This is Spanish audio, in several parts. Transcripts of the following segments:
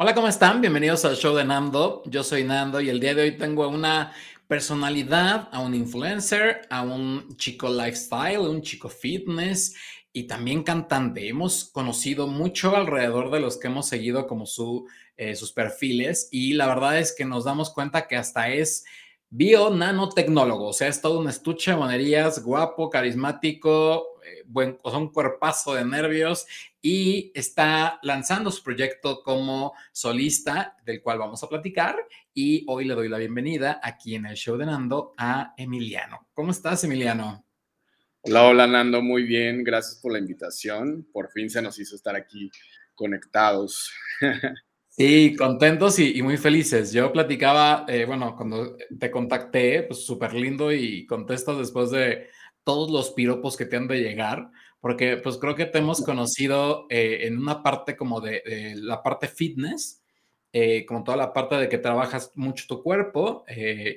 Hola, ¿cómo están? Bienvenidos al show de Nando. Yo soy Nando y el día de hoy tengo a una personalidad, a un influencer, a un chico lifestyle, un chico fitness y también cantante. Hemos conocido mucho alrededor de los que hemos seguido como eh, sus perfiles y la verdad es que nos damos cuenta que hasta es bio nanotecnólogo, o sea, es todo un estuche de monerías, guapo, carismático, eh, buen, o sea, un cuerpazo de nervios y está lanzando su proyecto como solista, del cual vamos a platicar. Y hoy le doy la bienvenida aquí en el show de Nando a Emiliano. ¿Cómo estás, Emiliano? Hola, hola, Nando, muy bien. Gracias por la invitación. Por fin se nos hizo estar aquí conectados. Sí, contentos y, muy felices. Yo platicaba, eh, bueno, cuando te contacté, pues súper lindo y contestas después de todos los piropos que te han de llegar, porque pues creo que te hemos conocido eh, en una parte como de, la parte fitness, eh, como toda la parte de que trabajas mucho tu cuerpo.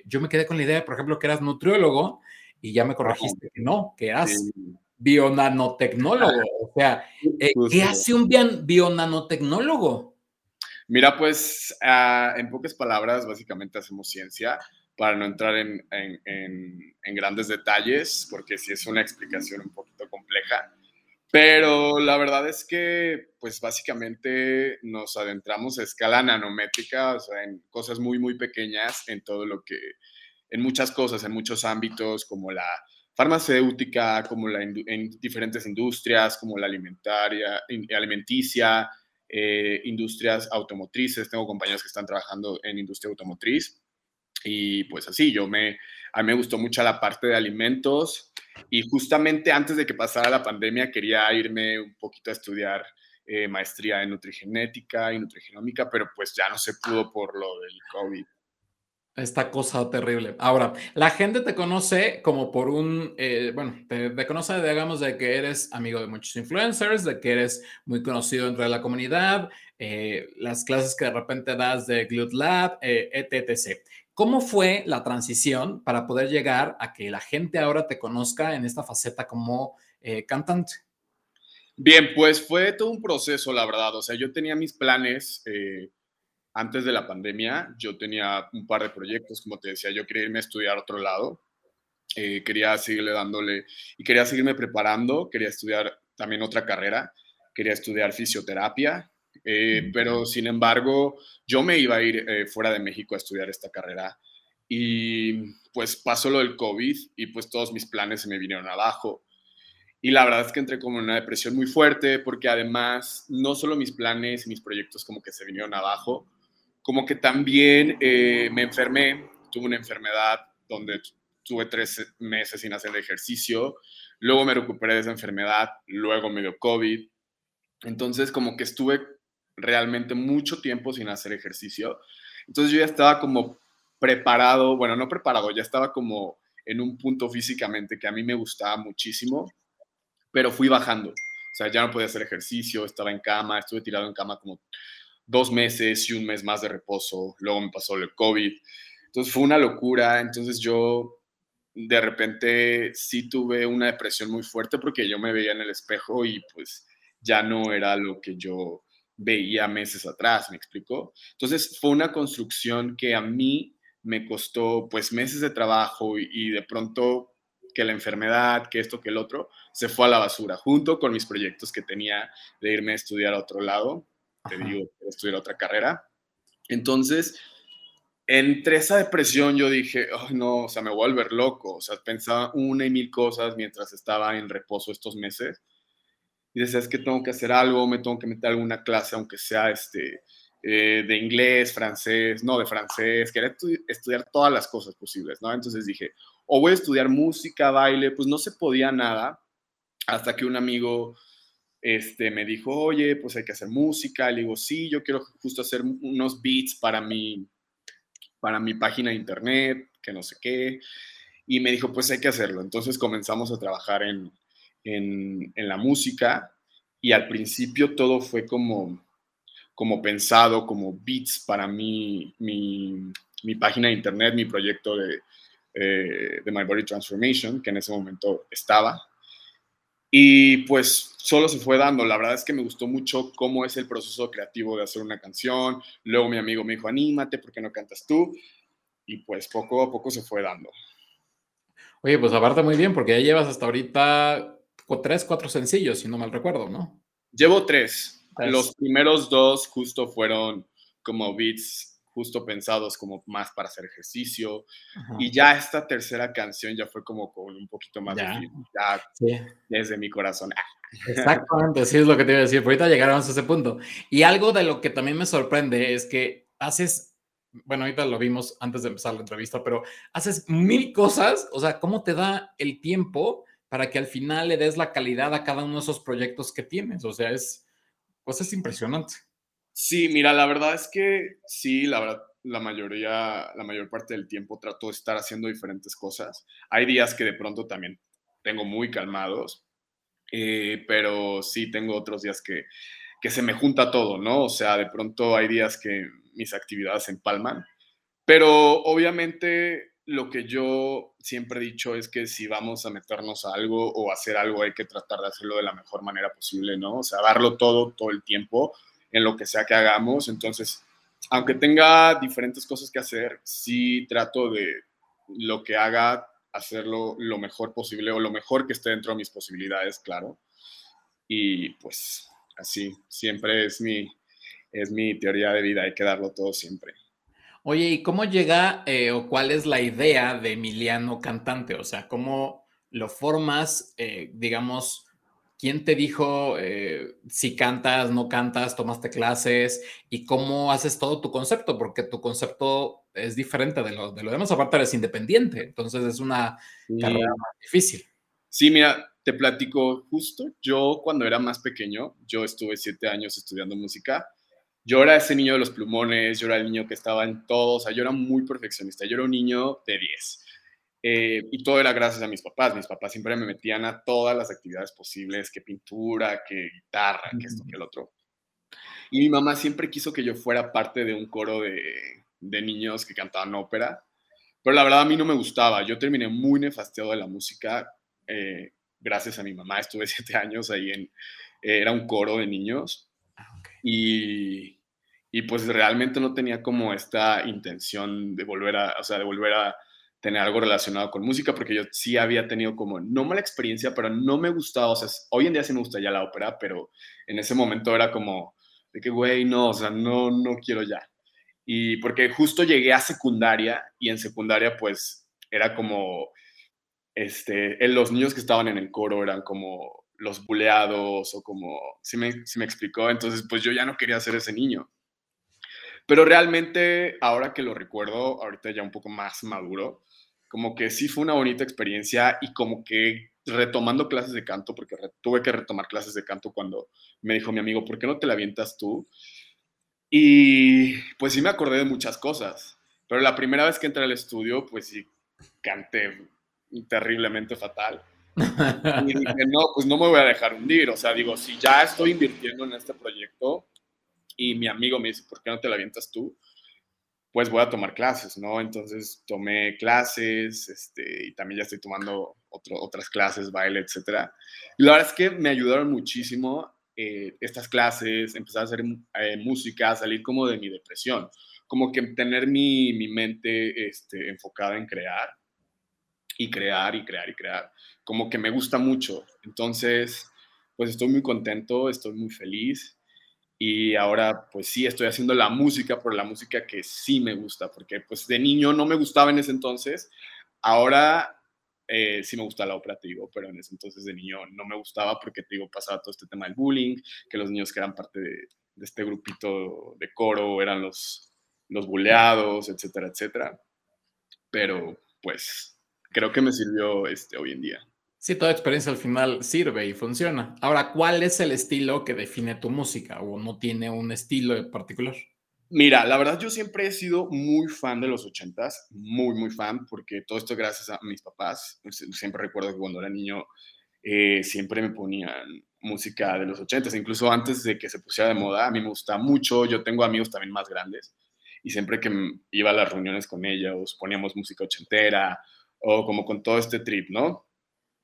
yo me quedé con la idea, por ejemplo, que eras nutriólogo y ya me corregiste que no, que eras bionanotecnólogo. O sea, ¿qué hace un bionanotecnólogo? Mira, pues ah, en pocas palabras, básicamente hacemos ciencia para no entrar en, grandes detalles, porque sí es una explicación un poquito compleja. Pero la verdad es que, pues básicamente nos adentramos a escala nanométrica, o sea, en cosas muy, muy pequeñas, en todo lo que, en muchas cosas, en muchos ámbitos, como la farmacéutica, como la, en diferentes industrias, como la alimentaria, alimenticia, eh, industrias automotrices, tengo compañeros que están trabajando en industria automotriz y pues así, yo me, a mí me gustó mucho la parte de alimentos y justamente antes de que pasara la pandemia quería irme un poquito a estudiar eh, maestría en nutrigenética y nutrigenómica, pero pues ya no se pudo por lo del COVID esta cosa terrible. Ahora, la gente te conoce como por un, eh, bueno, te, conoce, digamos, de que eres amigo de muchos influencers, de que eres muy conocido dentro de la comunidad, eh, las clases que de repente das de Glute Lab, eh, etc. ¿Cómo fue la transición para poder llegar a que la gente ahora te conozca en esta faceta como cantante? Bien, pues fue todo un proceso, la verdad. O sea, yo tenía mis planes antes de la pandemia. Yo tenía un par de proyectos, como te decía, yo quería irme a estudiar a otro lado, eh, quería seguirle dándole y quería seguirme preparando, quería estudiar también otra carrera, quería estudiar fisioterapia, eh, pero sin embargo yo me iba a ir eh, fuera de México a estudiar esta carrera y pues pasó lo del COVID y pues todos mis planes se me vinieron abajo. Y la verdad es que entré como en una depresión muy fuerte porque además no solo mis planes y mis proyectos como que se vinieron abajo, como que también eh, me enfermé, tuve una enfermedad donde tuve tres meses sin hacer ejercicio, luego me recuperé de esa enfermedad, luego me dio COVID, entonces como que estuve realmente mucho tiempo sin hacer ejercicio, entonces yo ya estaba como preparado, bueno, no preparado, ya estaba como en un punto físicamente que a mí me gustaba muchísimo, pero fui bajando, o sea, ya no podía hacer ejercicio, estaba en cama, estuve tirado en cama como dos meses y un mes más de reposo, luego me pasó el COVID, entonces fue una locura, entonces yo de repente sí tuve una depresión muy fuerte porque yo me veía en el espejo y pues ya no era lo que yo veía meses atrás, ¿me explicó? Entonces fue una construcción que a mí me costó pues meses de trabajo y, y, de pronto que la enfermedad, que esto, que el otro, se fue a la basura, junto con mis proyectos que tenía de irme a estudiar a otro lado te digo, estudiar otra carrera. Entonces, entre esa depresión yo dije, no, o sea, me voy a volver loco. O sea, pensaba una y mil cosas mientras estaba en reposo estos meses. Y decía, es que tengo que hacer algo, me tengo que meter alguna clase, aunque sea este, eh, de inglés, francés, no, de francés. Quería estudiar todas las cosas posibles, ¿no? Entonces dije, o voy a estudiar música, baile, pues no se podía nada hasta que un amigo este, me dijo, oye, pues hay que hacer música. Le digo, sí, yo quiero justo hacer unos beats para mi, para mi página de internet, que no sé qué. Y me dijo, pues hay que hacerlo. Entonces comenzamos a trabajar en, en, en la música y al principio todo fue como, como pensado, como beats para mi, mi, mi página de internet, mi proyecto de, eh, de My Body Transformation, que en ese momento estaba. Y pues solo se fue dando. La verdad es que me gustó mucho cómo es el proceso creativo de hacer una canción. Luego mi amigo me dijo, anímate, ¿por qué no cantas tú? Y pues poco a poco se fue dando. Oye, pues aparte muy bien, porque ya llevas hasta ahorita tres, cuatro sencillos, si no mal recuerdo, ¿no? Llevo tres. Los primeros dos justo fueron como beats justo pensados como más para hacer ejercicio. Y ya esta tercera canción ya fue como con un poquito más de ya desde mi corazón. Exactamente, sí es lo que te iba a decir. Ahorita llegaremos a ese punto. Y algo de lo que también me sorprende es que haces, bueno, ahorita lo vimos antes de empezar la entrevista, pero haces mil cosas. O sea, ¿cómo te da el tiempo para que al final le des la calidad a cada uno de esos proyectos que tienes? O sea, es, pues es impresionante. Sí, mira, la verdad es que sí, la la mayoría, la mayor parte del tiempo trato de estar haciendo diferentes cosas. Hay días que de pronto también tengo muy calmados, eh, pero sí tengo otros días que, que se me junta todo, ¿no? O sea, de pronto hay días que mis actividades se empalman, pero obviamente lo que yo siempre he dicho es que si vamos a meternos a algo o hacer algo hay que tratar de hacerlo de la mejor manera posible, ¿no? O sea, darlo todo, todo el tiempo en lo que sea que hagamos. Entonces, aunque tenga diferentes cosas que hacer, sí trato de lo que haga, hacerlo lo mejor posible o lo mejor que esté dentro de mis posibilidades, claro. Y pues así, siempre es mi, es mi teoría de vida, hay que darlo todo siempre. Oye, ¿y cómo llega eh, o cuál es la idea de Emiliano Cantante? O sea, ¿cómo lo formas, eh, digamos, ¿Quién te dijo eh, si cantas, no cantas, tomaste clases y cómo haces todo tu concepto? Porque tu concepto es diferente de lo, de lo demás. Aparte, eres independiente, entonces es una carrera más difícil. Sí, mira, te platico justo. Yo, cuando era más pequeño, yo estuve siete años estudiando música. Yo era ese niño de los plumones, yo era el niño que estaba en todo, o sea, yo era muy perfeccionista. Yo era un niño de 10 eh, y todo era gracias a mis papás. Mis papás siempre me metían a todas las actividades posibles, que pintura, que guitarra, que esto, que el otro. Y mi mamá siempre quiso que yo fuera parte de un coro de, de niños que cantaban ópera, pero la verdad a mí no me gustaba. Yo terminé muy nefasteado de la música eh, gracias a mi mamá. Estuve siete años ahí en... Eh, era un coro de niños. Ah, y, y pues realmente no tenía como esta intención de volver a, o sea, de volver a tener algo relacionado con música, porque yo sí había tenido como, no mala experiencia, pero no me gustaba, o sea, hoy en día sí me gusta ya la ópera, pero en ese momento era como, de que, güey, no, o sea, no, no quiero ya. Y porque justo llegué a secundaria y en secundaria pues era como, este, los niños que estaban en el coro eran como los buleados o como, si me, si me explicó, entonces pues yo ya no quería ser ese niño. Pero realmente, ahora que lo recuerdo, ahorita ya un poco más maduro, como que sí fue una bonita experiencia y como que retomando clases de canto, porque tuve que retomar clases de canto cuando me dijo mi amigo, ¿por qué no te la avientas tú? Y pues sí me acordé de muchas cosas, pero la primera vez que entré al estudio, pues sí canté terriblemente fatal. Y dije, no, pues no me voy a dejar hundir, o sea, digo, si ya estoy invirtiendo en este proyecto y mi amigo me dice, ¿por qué no te la avientas tú? pues voy a tomar clases, ¿no? Entonces tomé clases, este, y también ya estoy tomando otras clases, baile, etcétera. Y la verdad es que me ayudaron muchísimo eh, estas clases, empezar a hacer eh, música, salir como de mi depresión, como que tener mi, mi mente este, enfocada en crear y crear y crear y crear, como que me gusta mucho. Entonces, pues estoy muy contento, estoy muy feliz y ahora pues sí estoy haciendo la música por la música que sí me gusta, porque pues de niño no me gustaba en ese entonces, ahora eh, sí me gusta la ópera, te digo, pero en ese entonces de niño no me gustaba porque te digo, pasaba todo este tema del bullying, que los niños que eran parte de, este grupito de coro eran los, los buleados, etcétera, etcétera. Pero pues creo que me sirvió este, hoy en día. Sí, toda experiencia al final sirve y funciona. Ahora, ¿cuál es el estilo que define tu música o no tiene un estilo en particular? Mira, la verdad yo siempre he sido muy fan de los ochentas, muy, muy fan, porque todo esto gracias a mis papás. Siempre recuerdo que cuando era niño eh, siempre me ponían música de los ochentas, incluso antes de que se pusiera de moda, a mí me gusta mucho, yo tengo amigos también más grandes, y siempre que iba a las reuniones con ellos poníamos música ochentera o como con todo este trip, ¿no?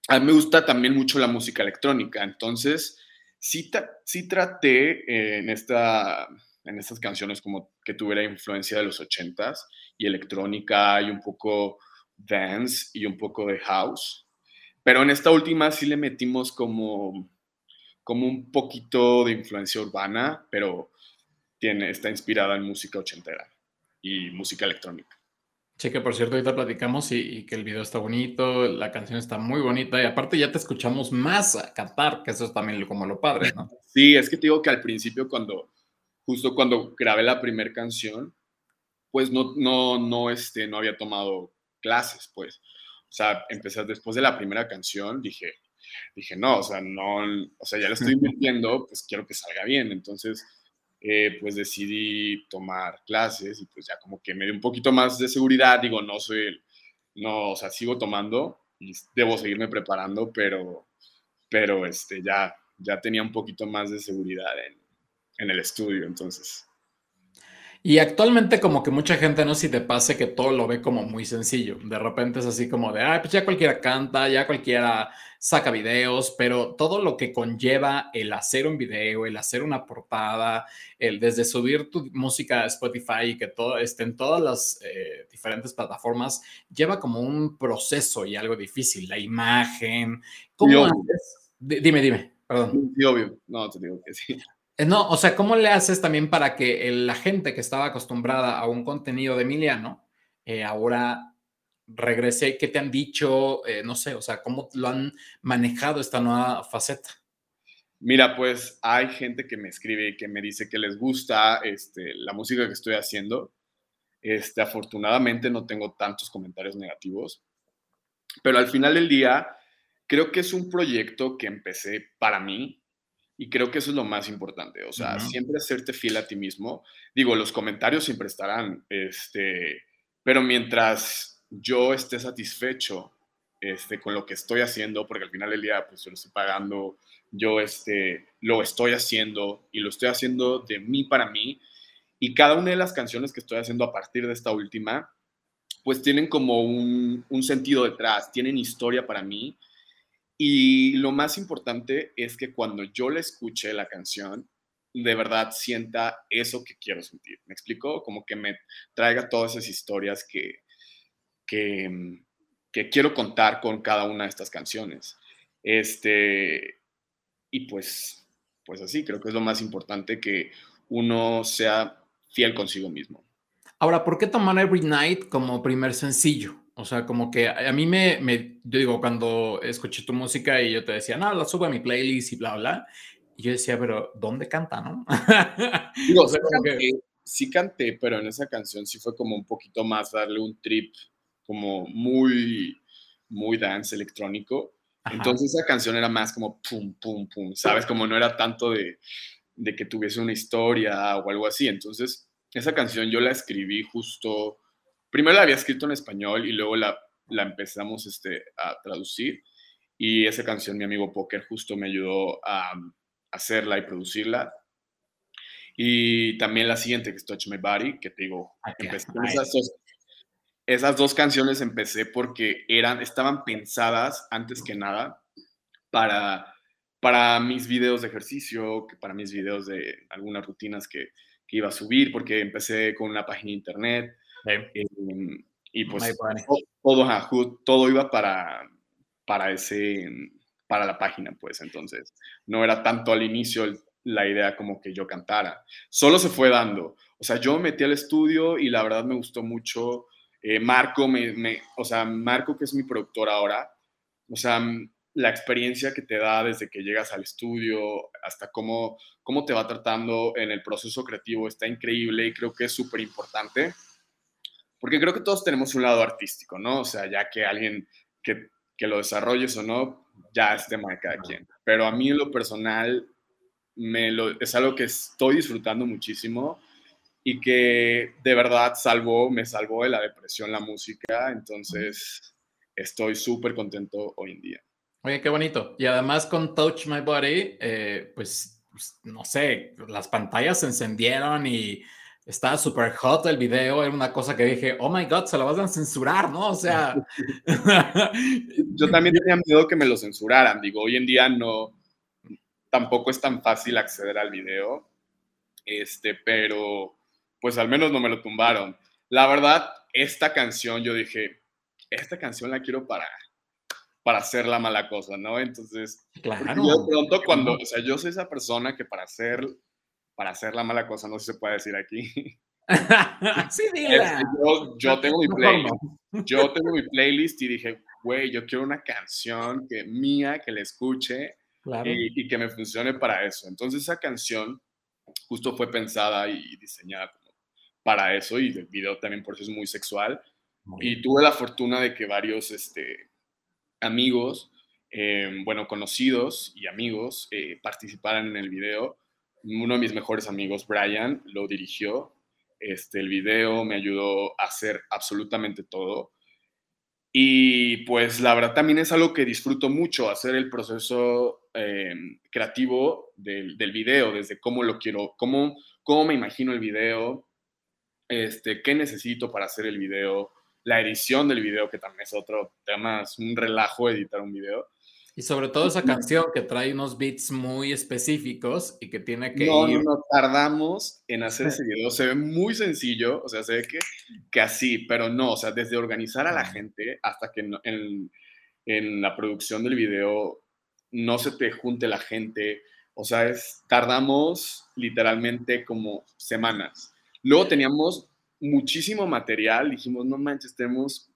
a mí me gusta también mucho la música electrónica, entonces sí, sí traté en, esta, en estas canciones como que tuviera influencia de los ochentas y electrónica y un poco dance y un poco de house. Pero en esta última sí le metimos como, como un poquito de influencia urbana, pero tiene, está inspirada en música ochentera y música electrónica. Sí, que por cierto, ahorita platicamos y, que el video está bonito, la canción está muy bonita y aparte ya te escuchamos más cantar, que eso es también como lo padre, ¿no? Sí, es que te digo que al principio cuando, justo cuando grabé la primera canción, pues no, no, no, este, no había tomado clases, pues. O sea, empecé después de la primera canción, dije, dije, no, o sea, no, o sea, ya lo estoy invirtiendo, pues quiero que salga bien. Entonces, eh, pues decidí tomar clases y pues ya como que me dio un poquito más de seguridad, digo, no soy, no, o sea, sigo tomando y debo seguirme preparando, pero, pero este, ya, ya tenía un poquito más de seguridad en, en el estudio, entonces. Y actualmente como que mucha gente, no si te pase que todo lo ve como muy sencillo. De repente es así como de, ah, pues ya cualquiera canta, ya cualquiera saca videos, pero todo lo que conlleva el hacer un video, el hacer una portada, el desde subir tu música a Spotify y que todo esté en todas las eh, diferentes plataformas, lleva como un proceso y algo difícil. La imagen, ¿cómo haces? Dime, dime, perdón. Sí, obvio, no, te digo que sí. Eh, no, o sea, ¿cómo le haces también para que la gente que estaba acostumbrada a un contenido de Emiliano eh, ahora regrese? ¿Qué te han dicho? Eh, no sé, o sea, ¿cómo lo han manejado esta nueva faceta? Mira, pues hay gente que me escribe y que me dice que les gusta este, la música que estoy haciendo. Este, afortunadamente no tengo tantos comentarios negativos, pero al final del día creo que es un proyecto que empecé para mí, y creo que eso es lo más importante, o sea, siempre hacerte fiel a ti mismo. Digo, los comentarios siempre estarán, este, pero mientras yo esté satisfecho este, con lo que estoy haciendo, porque al final del día, pues yo lo estoy pagando, yo este, lo estoy haciendo y lo estoy haciendo de mí para mí. Y cada una de las canciones que estoy haciendo a partir de esta última, pues tienen como un, un sentido detrás, tienen historia para mí y lo más importante es que cuando yo le escuche la canción, de verdad sienta eso que quiero sentir. ¿Me explico? Como que me traiga todas esas historias que, que, mm, que quiero contar con cada una de estas canciones. Este, y pues, pues así, creo que es lo más importante que uno sea fiel consigo mismo. Ahora, ¿por qué tomar Every Night como primer sencillo? O sea, como que a mí me, me, yo digo, cuando escuché tu música y yo te decía, no, la subo a mi playlist y bla, bla, y yo decía, pero ¿dónde canta, no? Digo, sí, canté, sí canté, pero en esa canción sí fue como un poquito más darle un trip como muy, muy dance electrónico. Entonces esa canción era más como pum, pum, pum, ¿sabes? Como no era tanto de, de que tuviese una historia o algo así. Entonces esa canción yo la escribí justo primero la había escrito en español y luego la, la empezamos este, a traducir. Y esa canción, mi amigo Poker, justo me ayudó a, hacerla y producirla. Y también la siguiente, que es Touch My Body, que te digo, esas, dos, esas dos canciones empecé porque eran, estaban pensadas antes que nada para, para mis videos de ejercicio, para mis videos de algunas rutinas que, que iba a subir, porque empecé con una página de internet Em, y pues todo, todo iba para, para, ese, para la página, pues entonces no era tanto al inicio la idea como que yo cantara. Solo se fue dando. O sea, yo metí al estudio y la verdad me gustó mucho. Eh, Marco, me, me, o sea, Marco que es mi productor ahora, o sea, la experiencia que te da desde que llegas al estudio hasta cómo, cómo te va tratando en el proceso creativo está increíble y creo que es súper importante porque creo que todos tenemos un lado artístico, ¿no? O sea, ya que alguien que, que lo desarrolles o no, ya es tema de cada quien. Pero a mí en lo personal me lo, es algo que estoy disfrutando muchísimo y que de verdad salvó, me salvó de la depresión la música, entonces estoy súper contento hoy en día. Oye, qué bonito. Y además con Touch My Body, eh, pues, pues, no sé, las pantallas se encendieron y estaba súper hot el video, era una cosa que dije, oh my god, se lo vas a censurar, ¿no? O sea... Yo también tenía miedo que me lo censuraran, digo, hoy en día no, tampoco es tan fácil acceder al video, este, pero pues al menos no me lo tumbaron. La verdad, esta canción yo dije, esta canción la quiero para, para hacer la mala cosa, ¿no? Entonces, claro. yo de pronto cuando, o sea, yo soy esa persona que para hacer, para hacer la mala cosa, no sé si se puede decir aquí. sí, yo, yo, tengo mi playlist. Yo tengo mi playlist y dije, güey, yo quiero una canción que mía, que la escuche y, y, que me funcione para eso. Entonces esa canción justo fue pensada y diseñada para eso y el video también por eso es muy sexual. y tuve la fortuna de que varios este, amigos, em, bueno, conocidos y amigos eh, participaran en el video. Uno de mis mejores amigos, Brian, lo dirigió. Este, el video me ayudó a hacer absolutamente todo. Y pues la verdad también es algo que disfruto mucho, hacer el proceso em, creativo del, del, video, desde cómo lo quiero, cómo, cómo me imagino el video, este, qué necesito para hacer el video, la edición del video, que también es otro tema, es un relajo editar un video. Y sobre todo esa canción que trae unos beats muy específicos y que tiene que no, ir... No, tardamos en hacer ese video. Se ve muy sencillo, o sea, se ve que, que así, pero no, o sea, desde organizar a la gente hasta que en, en la producción del video no se te junte la gente. O sea, es, tardamos literalmente como semanas. Luego teníamos muchísimo material, dijimos, no manches, tenemos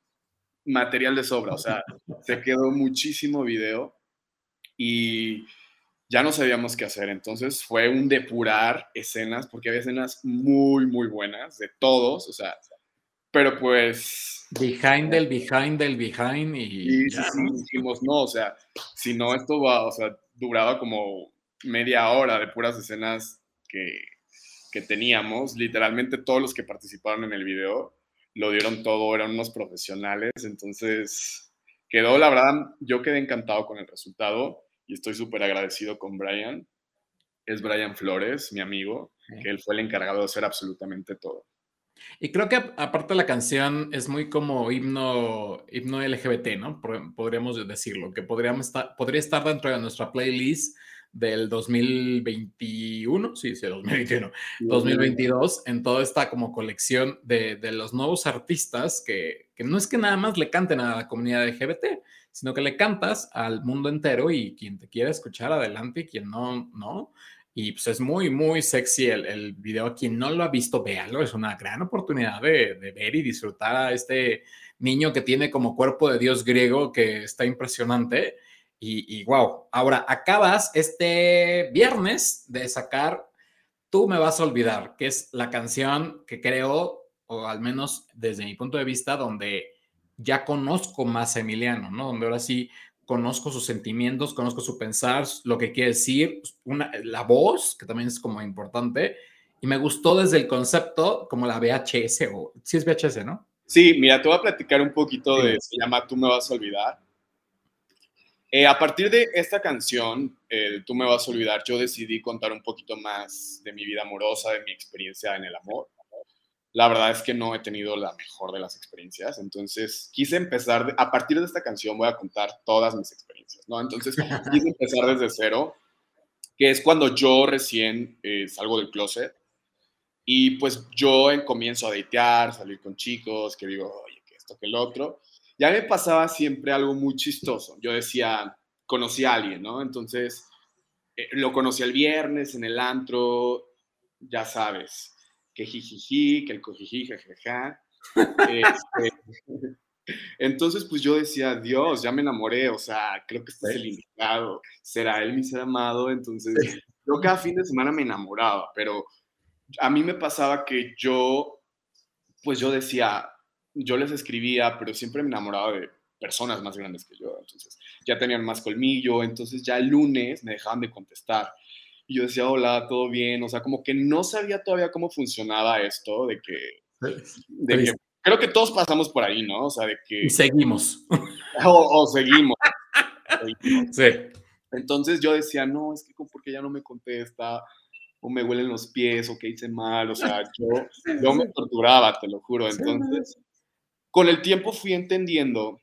material de sobra, o sea, se quedó muchísimo video y ya no sabíamos qué hacer, entonces fue un depurar escenas, porque había escenas muy, muy buenas de todos, o sea, pero pues... Behind del behind del behind y... sí, sí, dijimos, no, o sea, si no, esto va, o sea, duraba como media hora de puras escenas que que teníamos, literalmente todos los que participaron en el video lo dieron todo, eran unos profesionales, entonces quedó, la verdad, yo quedé encantado con el resultado y estoy súper agradecido con Brian. Es Brian Flores, mi amigo, que él fue el encargado de hacer absolutamente todo. Y creo que aparte la canción es muy como himno, himno LGBT, ¿no? Podríamos decirlo, que podríamos estar, podría estar dentro de nuestra playlist del 2021, sí, sí, 2021, 2022, en toda esta como colección de, de los nuevos artistas que, que, no es que nada más le canten a la comunidad LGBT, sino que le cantas al mundo entero y quien te quiera escuchar adelante y quien no, no. Y pues es muy, muy sexy el, el video. Quien no lo ha visto, véalo. Es una gran oportunidad de, de ver y disfrutar a este niño que tiene como cuerpo de dios griego que está impresionante y, wow, ahora acabas este viernes de sacar Tú me vas a olvidar, que es la canción que creo, o al menos desde mi punto de vista, donde ya conozco más a Emiliano, ¿no? Donde ahora sí conozco sus sentimientos, conozco su pensar, lo que quiere decir, una, la voz, que también es como importante, y me gustó desde el concepto como la VHS, o si sí es VHS, ¿no? Sí, mira, te voy a platicar un poquito de, se llama Tú me vas a olvidar. Eh, a partir de esta canción, eh, Tú me vas a olvidar, yo decidí contar un poquito más de mi vida amorosa, de mi experiencia en el amor. La verdad es que no he tenido la mejor de las experiencias, entonces quise empezar, a partir de esta canción voy a contar todas mis experiencias, ¿no? Entonces quise empezar desde cero, que es cuando yo recién eh, salgo del closet y pues yo comienzo a datear, salir con chicos, que digo, oye, que esto, que el otro ya me pasaba siempre algo muy chistoso. Yo decía, conocí a alguien, ¿no? Entonces, eh, lo conocí el viernes en el antro, ya sabes, que jijiji, que el cojiji, jajaja. Este, entonces, pues yo decía, Dios, ya me enamoré, o sea, creo que este es el indicado, será él mi ser amado, entonces yo cada fin de semana me enamoraba, pero a mí me pasaba que yo, pues yo decía, yo les escribía, pero siempre me enamoraba de personas más grandes que yo, entonces ya tenían más colmillo, entonces ya el lunes me dejaban de contestar. Y yo decía, hola, todo bien, o sea, como que no sabía todavía cómo funcionaba esto, de que, de creo que todos pasamos por ahí, ¿no? O sea, de que... Y seguimos. O, seguimos. Sí. Entonces yo decía, no, es que porque ya no me contesta, o me huelen los pies, o que hice mal, o sea, yo, yo me torturaba, te lo juro. Entonces, con el tiempo fui entendiendo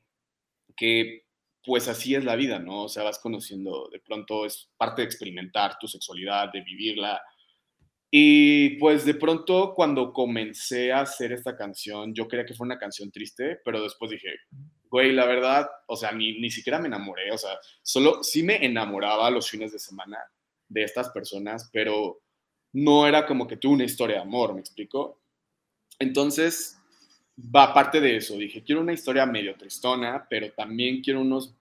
que pues así es la vida, ¿no? O sea, vas conociendo, de pronto es parte de experimentar tu sexualidad, de vivirla. Y pues de pronto cuando comencé a hacer esta canción, yo creía que fue una canción triste, pero después dije, güey, la verdad, o sea, ni, ni siquiera me enamoré, o sea, solo sí me enamoraba los fines de semana de estas personas, pero no era como que tuve una historia de amor, ¿me explico? Entonces, va parte de eso, dije, quiero una historia medio tristona, pero también quiero unos,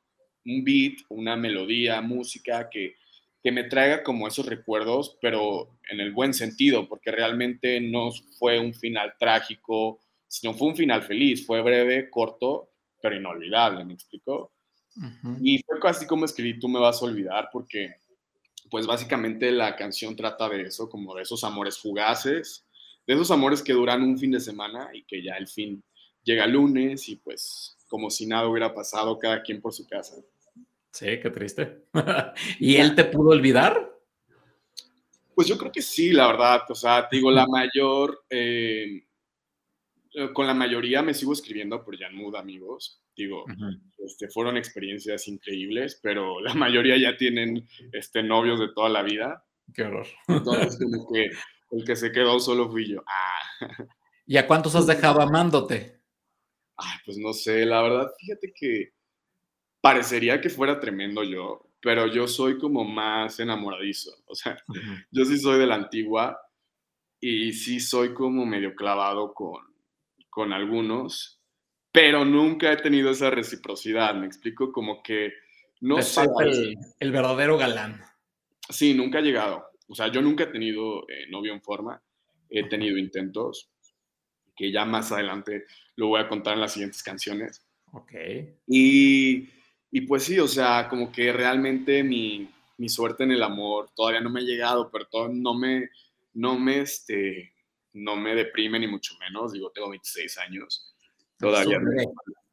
un beat, una melodía, música que, que me traiga como esos recuerdos, pero en el buen sentido, porque realmente no fue un final trágico, sino fue un final feliz, fue breve, corto, pero inolvidable, ¿me explico? Y fue casi como escribí Tú me vas a olvidar, porque pues básicamente la canción trata de eso, como de esos amores fugaces, de esos amores que duran un fin de semana y que ya el fin llega lunes y pues como si nada hubiera pasado, cada quien por su casa. Sí, qué triste. ¿Y él te pudo olvidar? Pues yo creo que sí, la verdad. O sea, digo, la mayor, eh, con la mayoría me sigo escribiendo por Mood, amigos. Digo, este, fueron experiencias increíbles, pero la mayoría ya tienen este, novios de toda la vida. Qué horror. Entonces, como que el que se quedó solo fui yo. Ah. ¿Y a cuántos has dejado amándote? Ay, pues no sé, la verdad, fíjate que parecería que fuera tremendo yo, pero yo soy como más enamoradizo. O sea, yo sí soy de la antigua y sí soy como medio clavado con, con algunos pero nunca he tenido esa reciprocidad, me explico, como que no sé. El, verdadero galán. Sí, nunca ha llegado. O sea, yo nunca he tenido eh, novio en forma, he tenido intentos, que ya más adelante lo voy a contar en las siguientes canciones. Ok. Y, y pues sí, o sea, como que realmente mi, mi, suerte en el amor todavía no me ha llegado, pero todo, no me, no me, este, no me deprime ni mucho menos, digo, tengo 26 años todavía me,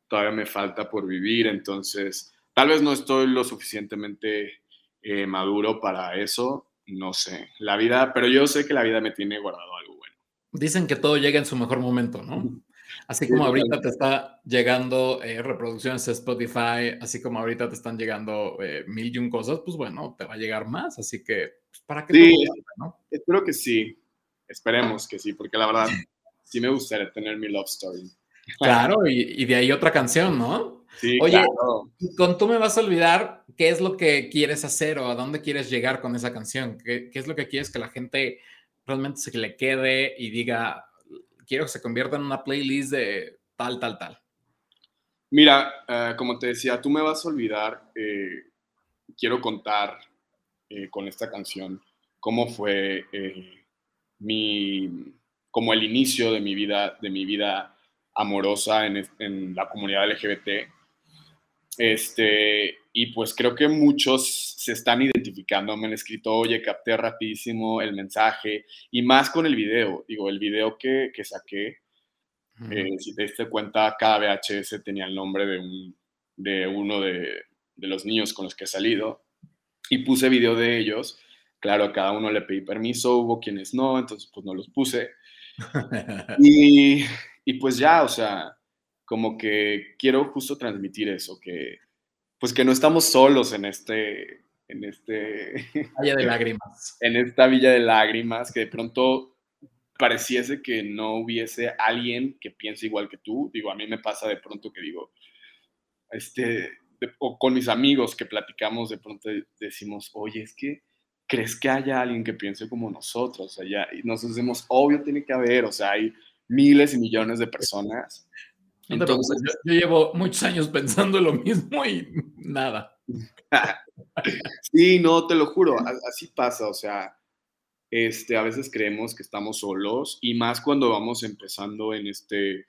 todavía me falta por vivir, entonces tal vez no estoy lo suficientemente eh, maduro para eso, no sé, la vida, pero yo sé que la vida me tiene guardado algo bueno. Dicen que todo llega en su mejor momento, ¿no? Así como ahorita te está llegando eh, reproducciones de Spotify, así como ahorita te están llegando eh, mil y un cosas, pues bueno, te va a llegar más, así que pues, para que sí, ¿no? Espero que sí, esperemos que sí, porque la verdad sí me gustaría tener mi love story. Claro, y, de ahí otra canción, ¿no? Sí, Oye, con tú me vas a olvidar, ¿qué es lo que quieres hacer o a dónde quieres llegar con esa canción? ¿Qué, es lo que quieres que la gente realmente se le quede y diga, quiero que se convierta en una playlist de tal, tal, tal? Mira, eh, como te decía, tú me vas a olvidar, eh, quiero contar eh, con esta canción cómo fue mi, como el inicio de mi vida, de mi vida amorosa en, la comunidad LGBT. Este, y pues creo que muchos se están identificando, me han escrito, oye, capté rapidísimo el mensaje, y más con el video, digo, el video que, que saqué, eh, si te diste cuenta, cada VHS tenía el nombre de, un, de uno de, de, los niños con los que he salido, y puse video de ellos, claro, a cada uno le pedí permiso, hubo quienes no, entonces pues no los puse, y y pues ya, o sea, como que quiero justo transmitir eso, que pues que no estamos solos en este, en este... Villa de lágrimas. En esta villa de lágrimas, que de pronto pareciese que no hubiese alguien que piense igual que tú. Digo, a mí me pasa de pronto que digo, este, o con mis amigos que platicamos, de pronto decimos, oye, es que, ¿crees que haya alguien que piense como nosotros? O sea, ya, y nos decimos, obvio tiene que haber, o sea, hay miles y millones de personas. Entonces, yo, llevo muchos años pensando lo mismo y nada. sí, no, te lo juro, así pasa, o sea, este, a veces creemos que estamos solos y más cuando vamos empezando en este,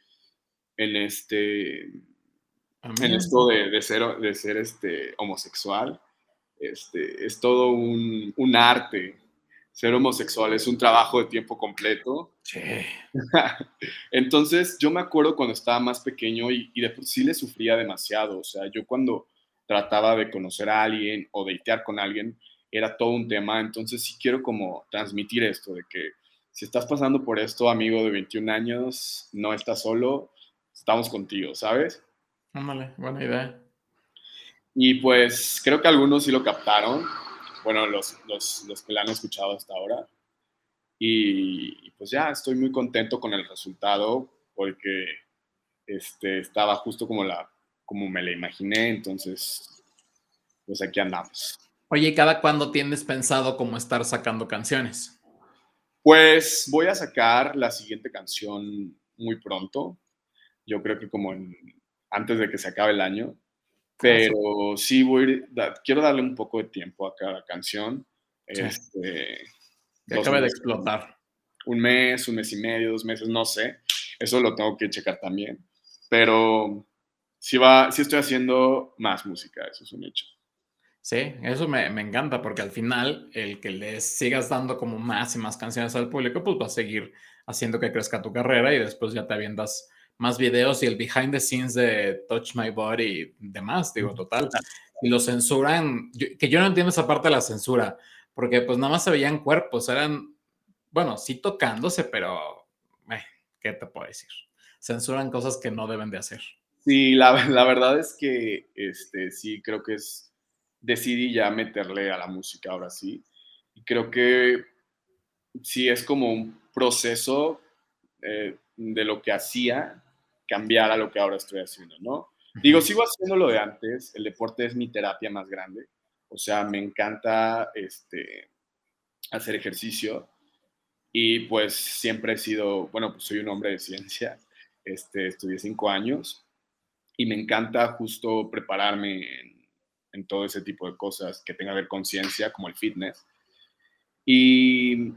en este, en esto de, ser, de ser este, homosexual, este, es todo un, un arte, ser homosexual es un trabajo de tiempo completo. Sí. Entonces, yo me acuerdo cuando estaba más pequeño y, y de por sí le sufría demasiado. O sea, yo cuando trataba de conocer a alguien o deitear con alguien, era todo un tema. Entonces, sí quiero como transmitir esto de que si estás pasando por esto, amigo de 21 años, no estás solo, estamos contigo, ¿sabes? Ándale, buena idea. Y pues creo que algunos sí lo captaron, bueno, los, los, los que la han escuchado hasta ahora. Y, pues ya estoy muy contento con el resultado porque este, estaba justo como, la, como me la imaginé, entonces pues aquí andamos. Oye, ¿cada cuándo tienes pensado cómo estar sacando canciones? Pues voy a sacar la siguiente canción muy pronto. Yo creo que como antes de que se acabe el año. Pero sí voy, quiero darle un poco de tiempo a cada canción. Este, que acabe de explotar. Un mes, un mes y medio, dos meses, no sé. Eso lo tengo que checar también. Pero sí, va, sí estoy haciendo más música, eso es un hecho. Sí, eso me, me, encanta porque al final el que le sigas dando como más y más canciones al público, pues va a seguir haciendo que crezca tu carrera y después ya te avientas más videos y el behind the scenes de Touch My Body y demás, digo, total. Y lo censuran, que yo no entiendo esa parte de la censura, porque pues nada más se veían cuerpos, eran, bueno, sí tocándose, pero, eh, ¿qué te puedo decir? Censuran cosas que no deben de hacer. Sí, la, la verdad es que, este, sí, creo que es, decidí ya meterle a la música ahora sí, y creo que sí es como un proceso eh, de lo que hacía cambiar a lo que ahora estoy haciendo, ¿no? Digo, sigo haciendo lo de antes, el deporte es mi terapia más grande, o sea, me encanta este, hacer ejercicio y pues siempre he sido, bueno, pues soy un hombre de ciencia, este, estudié cinco años y me encanta justo prepararme en, todo ese tipo de cosas que tenga que ver con ciencia, como el fitness. Y,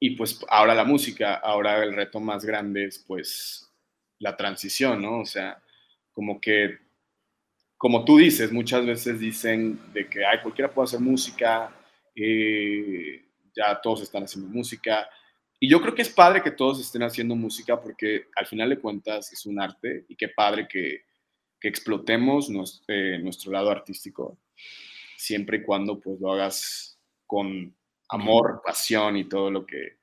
y pues ahora la música, ahora el reto más grande es pues la transición, ¿no? O sea, como que, como tú dices, muchas veces dicen de que, ay, cualquiera puede hacer música, eh, ya todos están haciendo música. Y yo creo que es padre que todos estén haciendo música porque al final de cuentas es un arte y qué padre que, que explotemos nuestro, eh, nuestro lado artístico, siempre y cuando pues lo hagas con amor, pasión y todo lo que,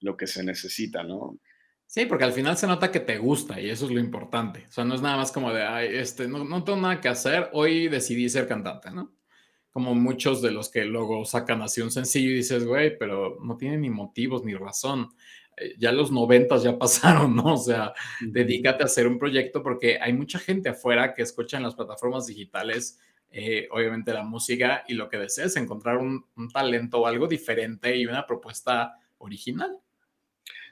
lo que se necesita, ¿no? Sí, porque al final se nota que te gusta y eso es lo importante. O sea, no es nada más como de, ay, este, no, no tengo nada que hacer, hoy decidí ser cantante, ¿no? Como muchos de los que luego sacan así un sencillo y dices, güey, pero no tiene ni motivos ni razón. Eh, ya los noventas ya pasaron, ¿no? O sea, dedícate a hacer un proyecto porque hay mucha gente afuera que escucha en las plataformas digitales, eh, obviamente la música, y lo que desea es encontrar un, un talento o algo diferente y una propuesta original.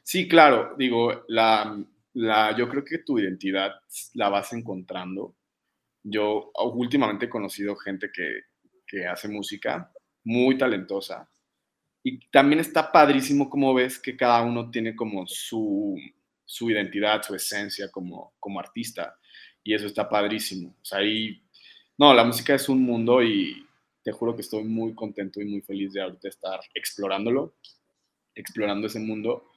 Sí, claro, digo, la, la, yo creo que tu identidad la vas encontrando. Yo últimamente he conocido gente que, que hace música muy talentosa y también está padrísimo como ves que cada uno tiene como su, su identidad, su esencia como, como artista y eso está padrísimo. O sea, ahí, no, la música es un mundo y te juro que estoy muy contento y muy feliz de ahorita estar explorándolo, explorando ese mundo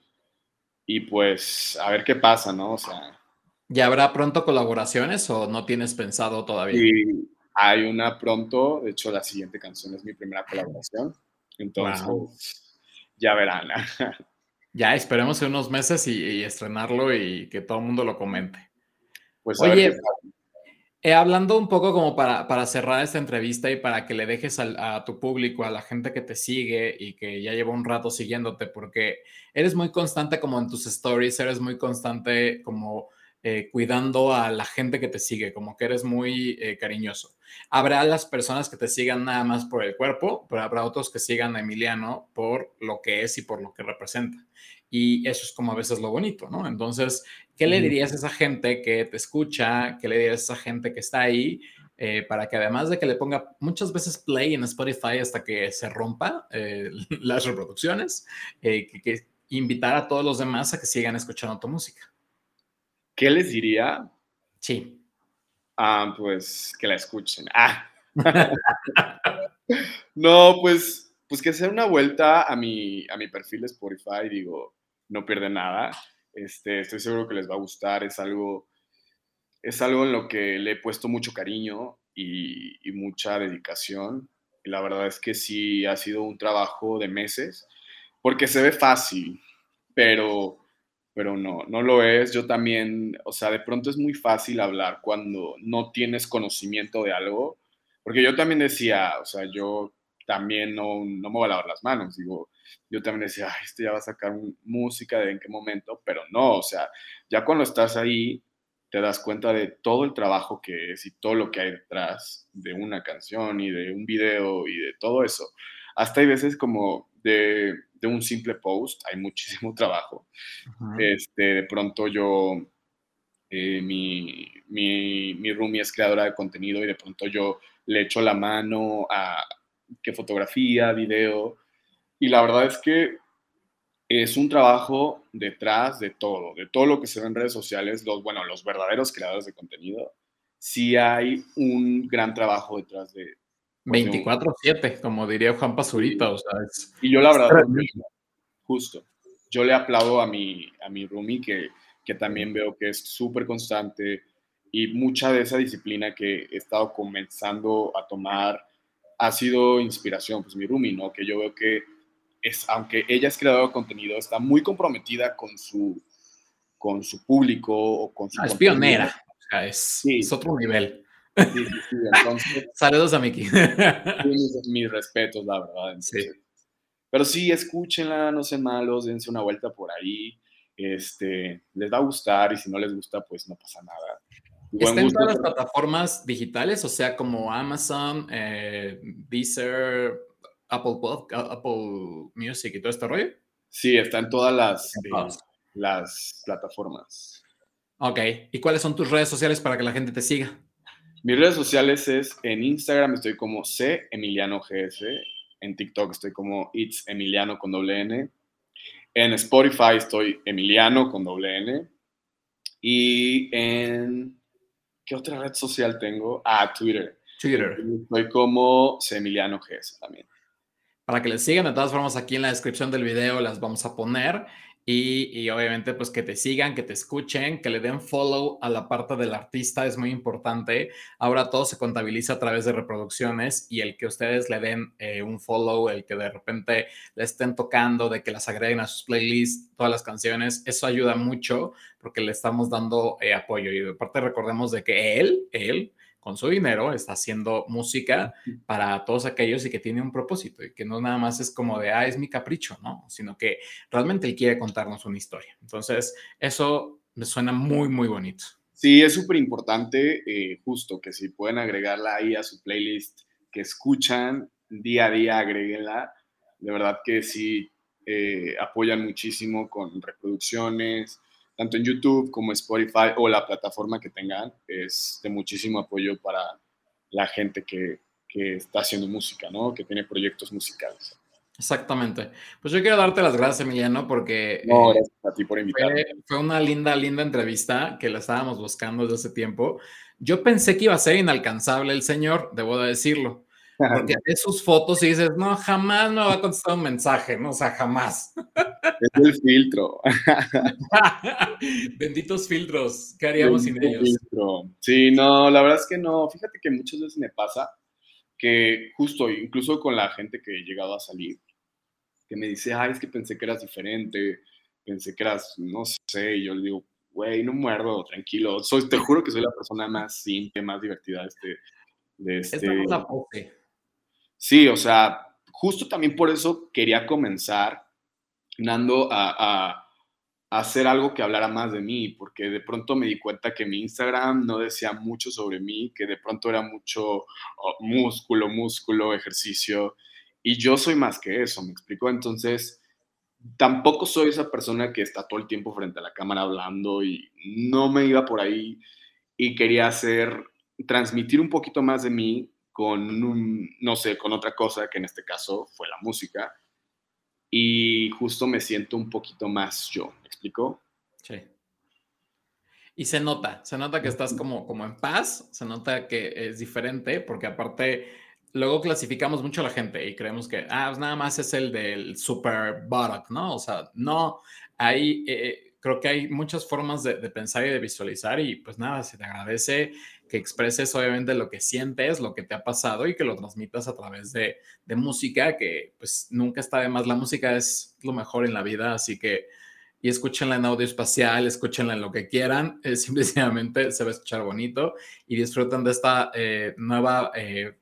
y pues a ver qué pasa, ¿no? O sea. ¿Ya habrá pronto colaboraciones o no tienes pensado todavía? Sí, hay una pronto, de hecho la siguiente canción es mi primera colaboración, entonces ya verán. ya esperemos en unos meses y, estrenarlo y que todo el mundo lo comente. Pues Oye, eh, hablando un poco como para, para, cerrar esta entrevista y para que le dejes a tu público, a la gente que te sigue y que ya lleva un rato siguiéndote, porque eres muy constante como en tus stories, eres muy constante como eh, cuidando a la gente que te sigue, como que eres muy eh, cariñoso. Habrá las personas que te sigan nada más por el cuerpo, pero habrá otros que sigan a Emiliano por lo que es y por lo que representa. Y eso es como a veces lo bonito, ¿no? Entonces, ¿qué le dirías a esa gente que te escucha? ¿Qué le dirías a esa gente que está ahí? Eh, para que además de que le ponga muchas veces play en Spotify hasta que se rompa eh, las reproducciones, eh, que, invitar a todos los demás a que sigan escuchando tu música. ¿Qué les diría? Sí. Ah, pues que la escuchen. Ah. no, pues, pues que sea una vuelta a mi, a mi perfil de Spotify, digo, no pierde nada. Este, estoy seguro que les va a gustar, es algo, es algo en lo que le he puesto mucho cariño y, mucha dedicación. Y la verdad es que sí ha sido un trabajo de meses, porque se ve fácil, pero, pero no, no lo es. Yo también, o sea, de pronto es muy fácil hablar cuando no tienes conocimiento de algo, Porque yo también decía, o sea, yo también no, no me voy a lavar las manos, digo, yo también decía, Ay, este ya va a sacar música de en qué momento, pero no, o sea, ya cuando estás ahí, te das cuenta de todo el trabajo que es y todo lo que hay detrás de una canción y de un video y de todo eso. Hasta hay veces como de, de un simple post, hay muchísimo trabajo. Este, de pronto yo, eh, mi, mi, mi roomie es creadora de contenido y de pronto yo le echo la mano a qué fotografía, video. Y la verdad es que es un trabajo detrás de todo, de todo lo que se ve en redes sociales, los, bueno, los verdaderos creadores de contenido, sí hay un gran trabajo detrás de... 24-7, pues, como diría Juan Pazurita, o sea, Y yo la verdad, justo, yo le aplaudo a mi, a mi roomie que, que también veo que es súper constante y mucha de esa disciplina que he estado comenzando a tomar ha sido inspiración, pues mi roomie, ¿no? Que yo veo que es, aunque ella es creadora de contenido, está muy comprometida con su, con su público o con su... Ah, es pionera, o sea, es, es, otro nivel. Sí, sí, Entonces, Saludos a Miki. mis, mis, respetos, la verdad. sí. Pero sí, escúchenla, no sean malos, dense una vuelta por ahí. Este, les va a gustar y si no les gusta, pues no pasa nada. Está en todas las plataformas digitales, o sea, como Amazon, eh, Deezer, Apple, Apple Music y todo este rollo. Sí, está en todas las, eh, las plataformas. Ok, ¿y cuáles son tus redes sociales para que la gente te siga? Mis redes sociales es en Instagram estoy como C Emiliano GS, en TikTok estoy como It's Emiliano con doble N, en Spotify estoy Emiliano con doble N y en ¿qué otra red social tengo? Ah, Twitter. Twitter. Estoy como Emiliano GS también para que les sigan. De todas formas, aquí en la descripción del video las vamos a poner. Y, obviamente, pues que te sigan, que te escuchen, que le den follow a la parte del artista es muy importante. Ahora todo se contabiliza a través de reproducciones y el que ustedes le den eh, un follow, el que de repente le estén tocando, de que las agreguen a sus playlists, todas las canciones, eso ayuda mucho porque le estamos dando eh, apoyo. Y aparte recordemos de que él, él, con su dinero está haciendo música para todos aquellos y que tiene un propósito y que no nada más es como de, ah, es mi capricho, ¿no? Sino que realmente él quiere contarnos una historia. Entonces, eso me suena muy, muy bonito. Sí, es súper importante, eh, justo que si pueden agregarla ahí a su playlist que escuchan día a día, agréguenla. De verdad que sí eh, apoyan muchísimo con reproducciones, tanto en YouTube como Spotify o la plataforma que tengan, es de muchísimo apoyo para la gente que, que está haciendo música, ¿no? Que tiene proyectos musicales. Exactamente. Pues yo quiero darte las gracias, Emiliano, porque no, eh, gracias a ti por invitarme. Fue, fue, una linda, linda entrevista que la estábamos buscando desde hace tiempo. Yo pensé que iba a ser inalcanzable el señor, debo de decirlo. Porque ves sus fotos y dices, no, jamás me va a contestar un mensaje, ¿no? O sea, jamás. Es el filtro. Benditos filtros, ¿qué haríamos sin ellos? Sí, no, la verdad es que no. Fíjate que muchas veces me pasa que justo, incluso con la gente que he llegado a salir, que me dice, ay, es que pensé que eras diferente, pensé que eras, no sé, y yo le digo, güey, no muerdo, tranquilo. Soy, te juro que soy la persona más simple, más divertida de este... De este... Sí, o sea, justo también por eso quería comenzar, Nando, a, hacer algo que hablara más de mí, porque de pronto me di cuenta que mi Instagram no decía mucho sobre mí, que de pronto era mucho oh, músculo, músculo, ejercicio, y yo soy más que eso, ¿me explico? Entonces, tampoco soy esa persona que está todo el tiempo frente a la cámara hablando y no me iba por ahí y quería hacer, transmitir un poquito más de mí con un, no sé, con otra cosa que en este caso fue la música. Y justo me siento un poquito más yo, ¿me explico? Sí. Y se nota, se nota que estás como, como en paz, se nota que es diferente, porque aparte luego clasificamos mucho a la gente y creemos que, ah, pues nada más es el del super buttock, ¿no? O sea, no, hay, eh, creo que hay muchas formas de, de, pensar y de visualizar y pues nada, se te agradece que expreses obviamente lo que sientes, lo que te ha pasado y que lo transmitas a través de, de, música, que pues nunca está de más. La música es lo mejor en la vida, así que y escúchenla en audio espacial, escúchenla en lo que quieran, simplemente se va a escuchar bonito y disfruten de esta eh, nueva eh,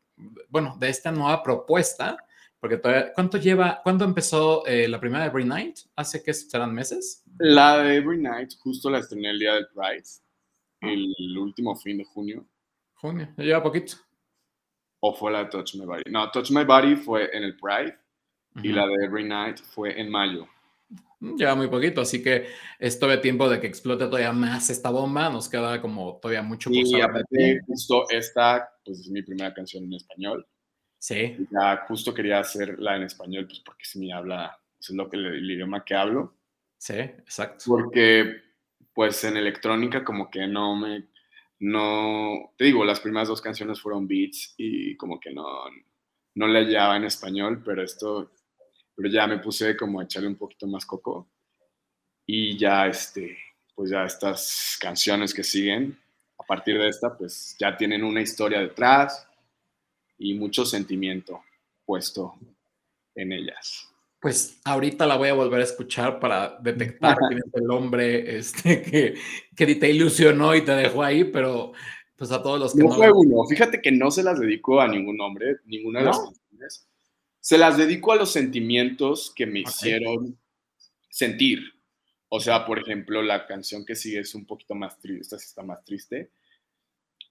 bueno, de esta nueva propuesta, porque todavía, ¿cuánto lleva, cuándo empezó eh, la primera de Every Night? ¿Hace que serán meses? La de Every Night, justo la estrené el día del Pride. El último fin de junio. Junio, ya lleva poquito. ¿O fue la de Touch My Body? No, Touch My Body fue en el Pride y la de Every Night fue en mayo. Mm, lleva muy poquito, así que es todavía tiempo de que explote todavía más esta bomba. Nos queda como todavía mucho por Y aparte, justo esta, pues es mi primera canción en español. Sí. ya justo quería hacerla en español, pues porque si me habla, es lo que el, idioma que hablo. Sí, exacto. Porque, pues en electrónica, como que no me. No. Te digo, las primeras dos canciones fueron beats y como que no, no le hallaba en español, pero esto pero ya me puse como a echarle un poquito más coco y ya este, pues ya estas canciones que siguen a partir de esta, pues ya tienen una historia detrás y mucho sentimiento puesto en ellas. Pues ahorita la voy a volver a escuchar para detectar quién es el hombre este, que, que te ilusionó y te dejó ahí, pero pues a todos los que no. no fue uno, fíjate que no se las dedico a ningún hombre, ninguna de las canciones se las dedico a los sentimientos que me hicieron sentir. O sea, por ejemplo, la canción que sigue es un poquito más triste, esta sí está más triste,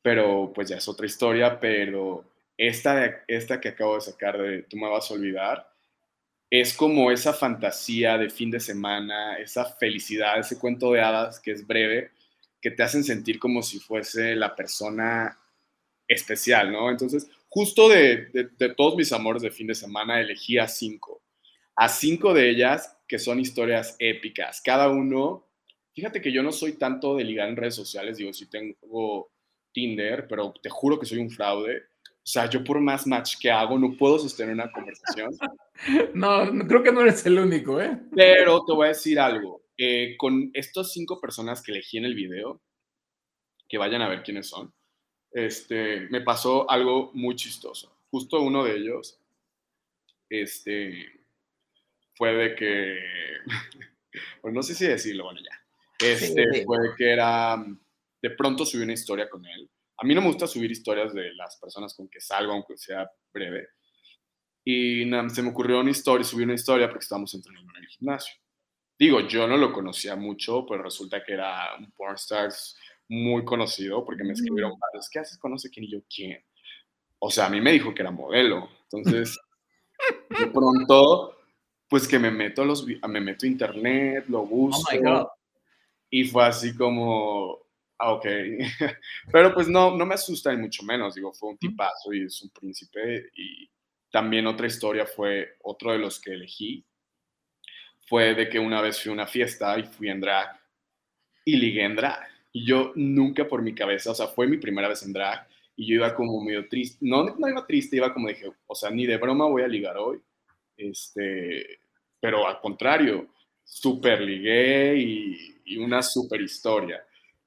pero pues ya es otra historia, pero esta, esta que acabo de sacar de Tú me vas a olvidar, es como esa fantasía de fin de semana, esa felicidad, ese cuento de hadas que es breve, que te hacen sentir como si fuese la persona especial, ¿no? Entonces, justo de, todos mis amores de fin de semana, elegí a cinco. A cinco de ellas que son historias épicas. Cada uno, fíjate que yo no soy tanto de ligar en redes sociales, digo, si tengo Tinder, pero te juro que soy un fraude. O sea, yo por más match que hago no puedo sostener una conversación. No, creo que no eres el único, ¿eh? Pero te voy a decir algo. Eh, con estas cinco personas que elegí en el video, que vayan a ver quiénes son, este, me pasó algo muy chistoso. Justo uno de ellos, este, fue de que, pues no sé si decirlo, bueno, ya. Este, fue de que era, de pronto subí una historia con él. A mí no me gusta subir historias de las personas con que salgo, aunque sea breve. Y se me ocurrió una historia, subí una historia porque estábamos entrenando en el gimnasio. Digo, yo no lo conocía mucho, pero resulta que era un pornstars muy conocido porque me escribieron varios, ¿qué haces? Conoce quién y yo quién. O sea, a mí me dijo que era modelo. Entonces, de pronto, pues que me meto a los, me meto a internet, lo oh busco. Y fue así como, ah, ok. Pero pues no, no me asusta ni mucho menos. Digo, fue un tipazo y es un príncipe. Y también otra historia fue, otro de los que elegí, fue de que una vez fui a una fiesta y fui en drag y ligué en drag. Y yo nunca por mi cabeza, o sea, fue mi primera vez en drag y yo iba como medio triste, no, no iba triste, iba como dije, o sea, ni de broma voy a ligar hoy, este, pero al contrario, súper ligué y, y, una súper historia.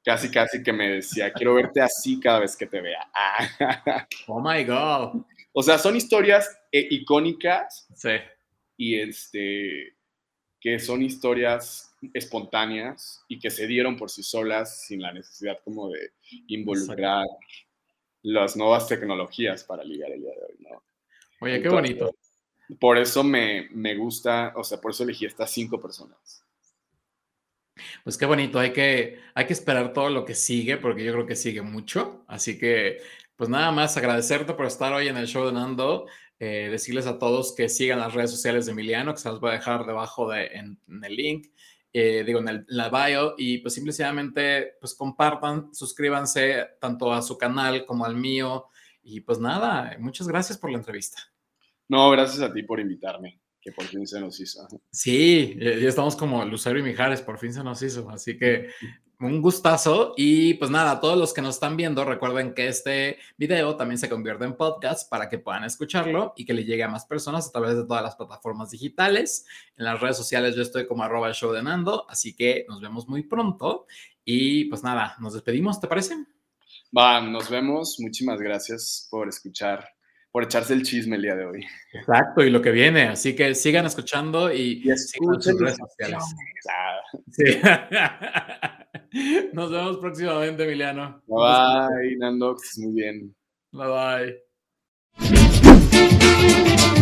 Casi, casi que me decía, quiero verte así cada vez que te vea. oh my God. O sea, son historias eh, icónicas. Sí. Y este, que son historias espontáneas y que se dieron por sí solas sin la necesidad como de involucrar las nuevas tecnologías para ligar el día de hoy, ¿no? Oye, qué bonito. Por eso me, me, gusta, o sea, por eso elegí estas cinco personas. Pues qué bonito, hay que, hay que esperar todo lo que sigue, porque yo creo que sigue mucho. Así que, pues nada más agradecerte por estar hoy en el show de Nando. Eh, decirles a todos que sigan las redes sociales de Emiliano, que se las voy a dejar debajo de, en, el link, eh, digo, en, la bio, y pues simplemente pues compartan, suscríbanse tanto a su canal como al mío, y pues nada, muchas gracias por la entrevista. No, gracias a ti por invitarme, que por fin se nos hizo. Sí, ya estamos como Lucero y Mijares, por fin se nos hizo, así que un gustazo y pues nada, todos los que nos están viendo, recuerden que este video también se convierte en podcast para que puedan escucharlo y que le llegue a más personas a través de todas las plataformas digitales. En las redes sociales yo estoy como arroba el show de Nando, así que nos vemos muy pronto y pues nada, nos despedimos, ¿te parece? Va, nos vemos. Muchísimas gracias por escuchar por echarse el chisme el día de hoy. Exacto, y lo que viene. Así que sigan escuchando y, y escuchen redes sociales. Sí. Nos vemos próximamente, Emiliano. Bye, bye Nandox. Muy bien. Bye bye.